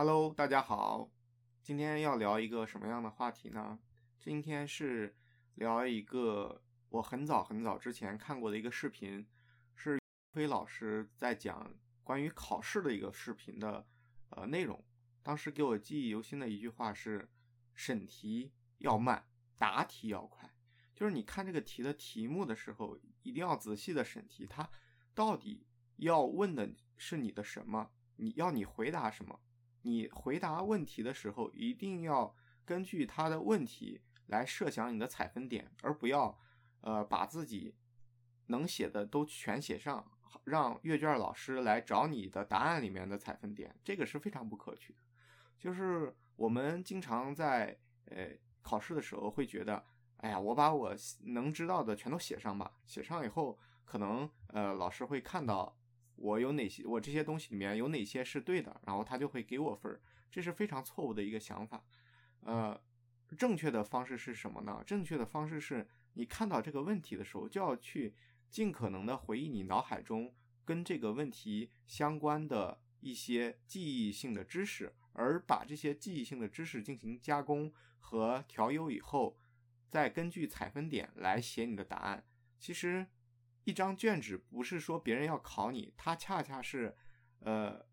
Hello，大家好，今天要聊一个什么样的话题呢？今天是聊一个我很早很早之前看过的一个视频，是飞老师在讲关于考试的一个视频的呃内容。当时给我记忆犹新的一句话是：审题要慢，答题要快。就是你看这个题的题目的时候，一定要仔细的审题，它到底要问的是你的什么？你要你回答什么？你回答问题的时候，一定要根据他的问题来设想你的采分点，而不要呃把自己能写的都全写上，让阅卷老师来找你的答案里面的采分点，这个是非常不可取的。就是我们经常在呃考试的时候会觉得。哎呀，我把我能知道的全都写上吧。写上以后，可能呃老师会看到我有哪些，我这些东西里面有哪些是对的，然后他就会给我分儿。这是非常错误的一个想法。呃，正确的方式是什么呢？正确的方式是你看到这个问题的时候，就要去尽可能的回忆你脑海中跟这个问题相关的一些记忆性的知识，而把这些记忆性的知识进行加工和调优以后。再根据采分点来写你的答案。其实，一张卷纸不是说别人要考你，它恰恰是，呃，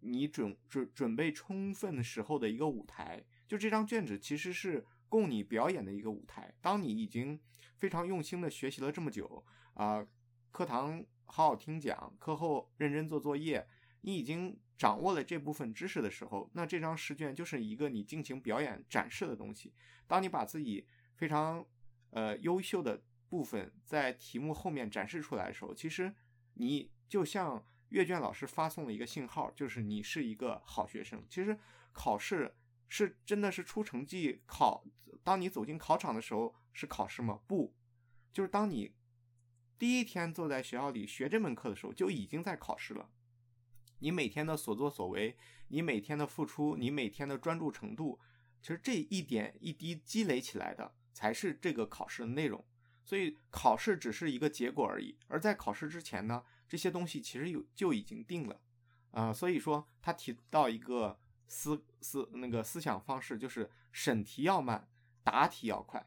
你准准准备充分的时候的一个舞台。就这张卷纸其实是供你表演的一个舞台。当你已经非常用心的学习了这么久啊，课堂好好听讲，课后认真做作业，你已经掌握了这部分知识的时候，那这张试卷就是一个你进行表演展示的东西。当你把自己非常呃优秀的部分在题目后面展示出来的时候，其实你就像阅卷老师发送了一个信号，就是你是一个好学生。其实考试是真的是出成绩考，当你走进考场的时候是考试吗？不，就是当你第一天坐在学校里学这门课的时候，就已经在考试了。你每天的所作所为，你每天的付出，你每天的专注程度，其实这一点一滴积累起来的。才是这个考试的内容，所以考试只是一个结果而已。而在考试之前呢，这些东西其实有就已经定了，啊，所以说他提到一个思思那个思想方式，就是审题要慢，答题要快，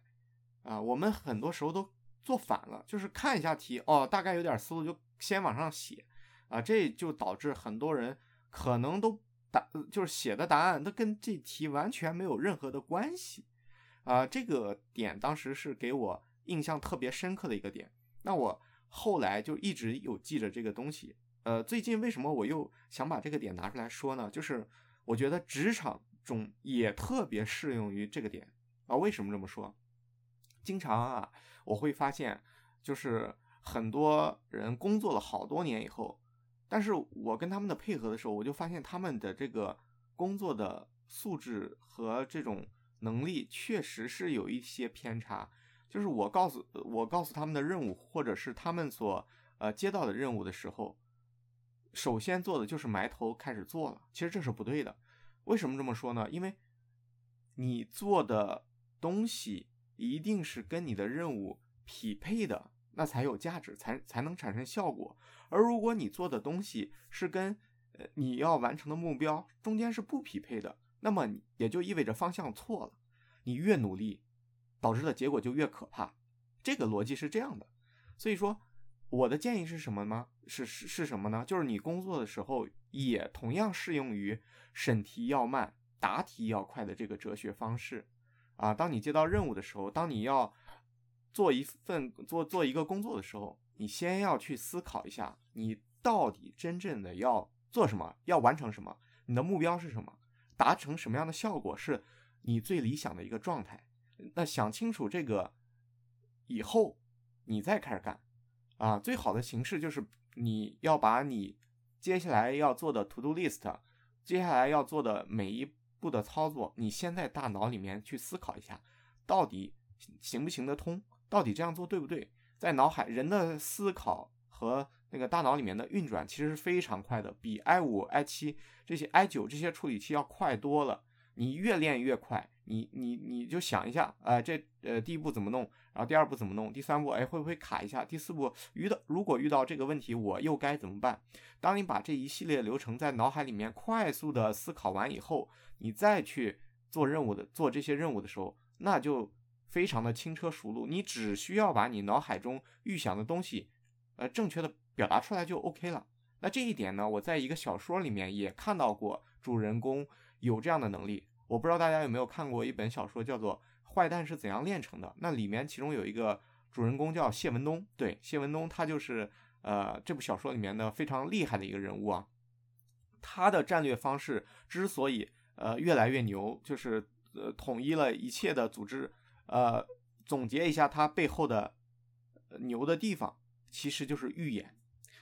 啊，我们很多时候都做反了，就是看一下题，哦，大概有点思路就先往上写，啊，这就导致很多人可能都答就是写的答案都跟这题完全没有任何的关系。啊，这个点当时是给我印象特别深刻的一个点。那我后来就一直有记着这个东西。呃，最近为什么我又想把这个点拿出来说呢？就是我觉得职场中也特别适用于这个点啊。为什么这么说？经常啊，我会发现，就是很多人工作了好多年以后，但是我跟他们的配合的时候，我就发现他们的这个工作的素质和这种。能力确实是有一些偏差，就是我告诉我告诉他们的任务，或者是他们所呃接到的任务的时候，首先做的就是埋头开始做了。其实这是不对的。为什么这么说呢？因为你做的东西一定是跟你的任务匹配的，那才有价值，才才能产生效果。而如果你做的东西是跟呃你要完成的目标中间是不匹配的。那么也就意味着方向错了，你越努力，导致的结果就越可怕。这个逻辑是这样的，所以说我的建议是什么吗？是是是什么呢？就是你工作的时候也同样适用于审题要慢，答题要快的这个哲学方式啊。当你接到任务的时候，当你要做一份做做一个工作的时候，你先要去思考一下，你到底真正的要做什么，要完成什么，你的目标是什么。达成什么样的效果是你最理想的一个状态？那想清楚这个以后，你再开始干啊。最好的形式就是你要把你接下来要做的 to do list，接下来要做的每一步的操作，你先在大脑里面去思考一下，到底行不行得通？到底这样做对不对？在脑海人的思考和那个大脑里面的运转其实是非常快的，比 i 五、i 七这些 i 九这些处理器要快多了。你越练越快，你你你就想一下，哎，这呃第一步怎么弄，然后第二步怎么弄，第三步哎会不会卡一下，第四步遇到如果遇到这个问题，我又该怎么办？当你把这一系列流程在脑海里面快速的思考完以后，你再去做任务的做这些任务的时候，那就非常的轻车熟路。你只需要把你脑海中预想的东西，呃，正确的表达出来就 OK 了。那这一点呢，我在一个小说里面也看到过，主人公有这样的能力。我不知道大家有没有看过一本小说，叫做《坏蛋是怎样炼成的》。那里面其中有一个主人公叫谢文东，对，谢文东他就是呃这部小说里面的非常厉害的一个人物啊。他的战略方式之所以呃越来越牛，就是呃统一了一切的组织。呃，总结一下他背后的牛的地方，其实就是预演。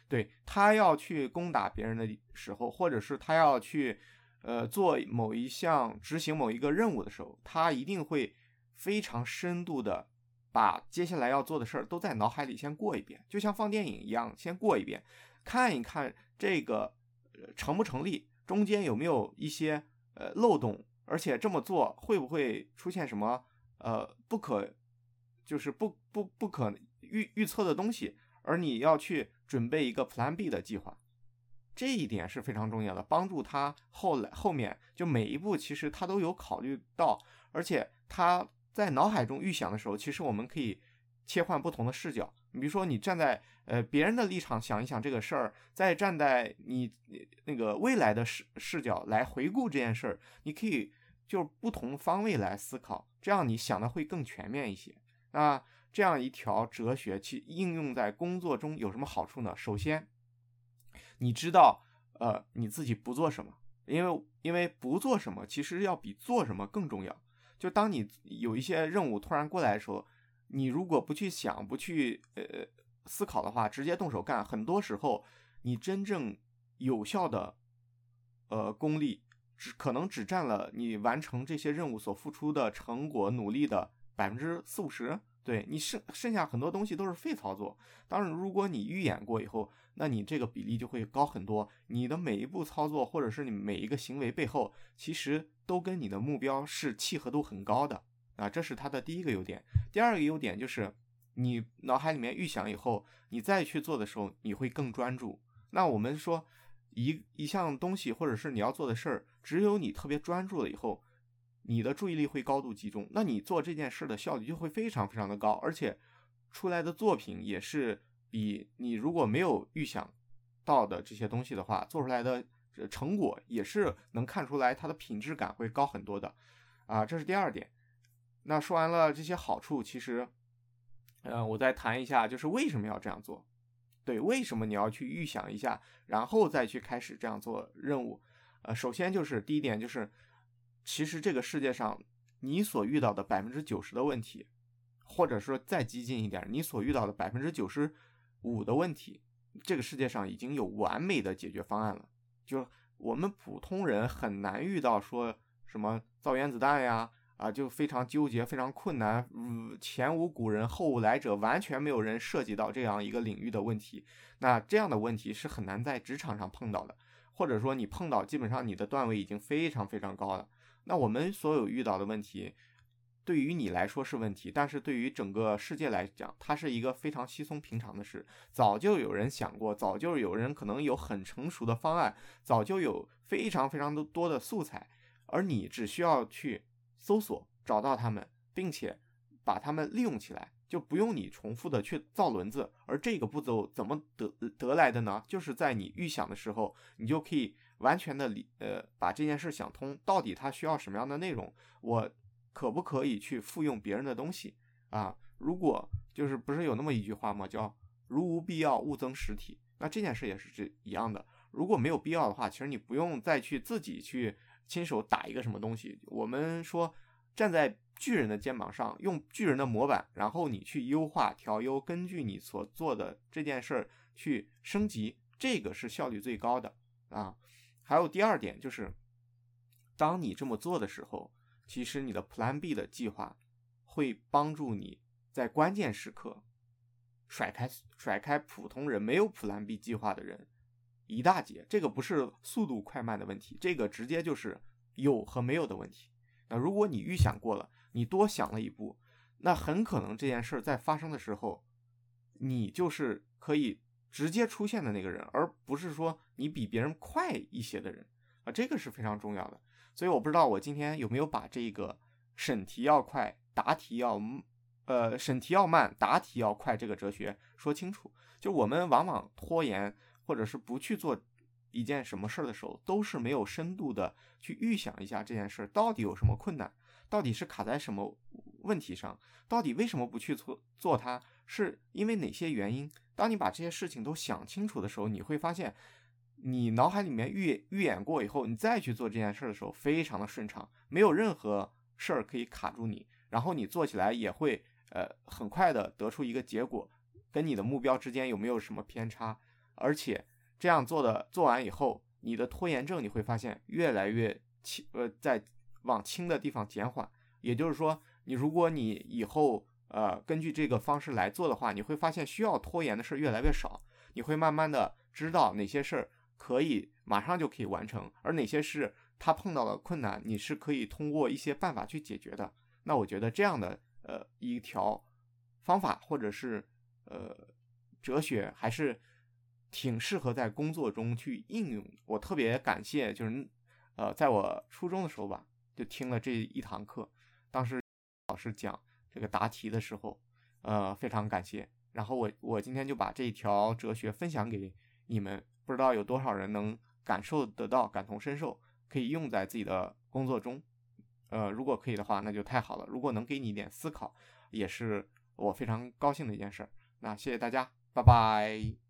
对他要去攻打别人的时候，或者是他要去。呃，做某一项、执行某一个任务的时候，他一定会非常深度的把接下来要做的事儿都在脑海里先过一遍，就像放电影一样，先过一遍，看一看这个呃成不成立，中间有没有一些呃漏洞，而且这么做会不会出现什么呃不可，就是不不不可预预测的东西，而你要去准备一个 Plan B 的计划。这一点是非常重要的，帮助他后来后面就每一步其实他都有考虑到，而且他在脑海中预想的时候，其实我们可以切换不同的视角。你比如说，你站在呃别人的立场想一想这个事儿，再站在你那个未来的视视角来回顾这件事儿，你可以就不同方位来思考，这样你想的会更全面一些。那这样一条哲学去应用在工作中有什么好处呢？首先。你知道，呃，你自己不做什么，因为因为不做什么其实要比做什么更重要。就当你有一些任务突然过来的时候，你如果不去想、不去呃思考的话，直接动手干，很多时候你真正有效的呃功力，只可能只占了你完成这些任务所付出的成果努力的百分之四五十。对你剩剩下很多东西都是废操作。当然，如果你预演过以后，那你这个比例就会高很多。你的每一步操作，或者是你每一个行为背后，其实都跟你的目标是契合度很高的啊。这是它的第一个优点。第二个优点就是，你脑海里面预想以后，你再去做的时候，你会更专注。那我们说，一一项东西，或者是你要做的事儿，只有你特别专注了以后。你的注意力会高度集中，那你做这件事的效率就会非常非常的高，而且出来的作品也是比你如果没有预想到的这些东西的话，做出来的成果也是能看出来它的品质感会高很多的，啊，这是第二点。那说完了这些好处，其实，嗯，我再谈一下，就是为什么要这样做？对，为什么你要去预想一下，然后再去开始这样做任务？呃，首先就是第一点就是。其实这个世界上，你所遇到的百分之九十的问题，或者说再激进一点，你所遇到的百分之九十五的问题，这个世界上已经有完美的解决方案了。就我们普通人很难遇到说什么造原子弹呀，啊，就非常纠结、非常困难。嗯，前无古人后无来者，完全没有人涉及到这样一个领域的问题。那这样的问题是很难在职场上碰到的，或者说你碰到，基本上你的段位已经非常非常高了。那我们所有遇到的问题，对于你来说是问题，但是对于整个世界来讲，它是一个非常稀松平常的事。早就有人想过，早就有人可能有很成熟的方案，早就有非常非常的多的素材，而你只需要去搜索找到它们，并且把它们利用起来，就不用你重复的去造轮子。而这个步骤怎么得得来的呢？就是在你预想的时候，你就可以。完全的理呃，把这件事想通，到底他需要什么样的内容，我可不可以去复用别人的东西啊？如果就是不是有那么一句话吗？叫如无必要，勿增实体。那这件事也是这一样的。如果没有必要的话，其实你不用再去自己去亲手打一个什么东西。我们说站在巨人的肩膀上，用巨人的模板，然后你去优化调优，根据你所做的这件事儿去升级，这个是效率最高的啊。还有第二点就是，当你这么做的时候，其实你的 Plan B 的计划会帮助你在关键时刻甩开甩开普通人没有 Plan B 计划的人一大截。这个不是速度快慢的问题，这个直接就是有和没有的问题。那如果你预想过了，你多想了一步，那很可能这件事在发生的时候，你就是可以直接出现的那个人，而不是说你比别人快一些的人啊，这个是非常重要的。所以我不知道我今天有没有把这个审题要快，答题要呃审题要慢，答题要快这个哲学说清楚。就我们往往拖延或者是不去做一件什么事儿的时候，都是没有深度的去预想一下这件事到底有什么困难，到底是卡在什么问题上，到底为什么不去做做它，是因为哪些原因？当你把这些事情都想清楚的时候，你会发现，你脑海里面预预演过以后，你再去做这件事的时候，非常的顺畅，没有任何事儿可以卡住你，然后你做起来也会呃很快的得出一个结果。跟你的目标之间有没有什么偏差？而且这样做的做完以后，你的拖延症你会发现越来越轻，呃，在往轻的地方减缓。也就是说，你如果你以后呃根据这个方式来做的话，你会发现需要拖延的事越来越少。你会慢慢的知道哪些事儿可以马上就可以完成，而哪些是他碰到了困难，你是可以通过一些办法去解决的。那我觉得这样的呃一条方法或者是。呃，哲学还是挺适合在工作中去应用。我特别感谢，就是呃，在我初中的时候吧，就听了这一堂课，当时老师讲这个答题的时候，呃，非常感谢。然后我我今天就把这一条哲学分享给你们，不知道有多少人能感受得到、感同身受，可以用在自己的工作中。呃，如果可以的话，那就太好了。如果能给你一点思考，也是我非常高兴的一件事。那谢谢大家，拜拜。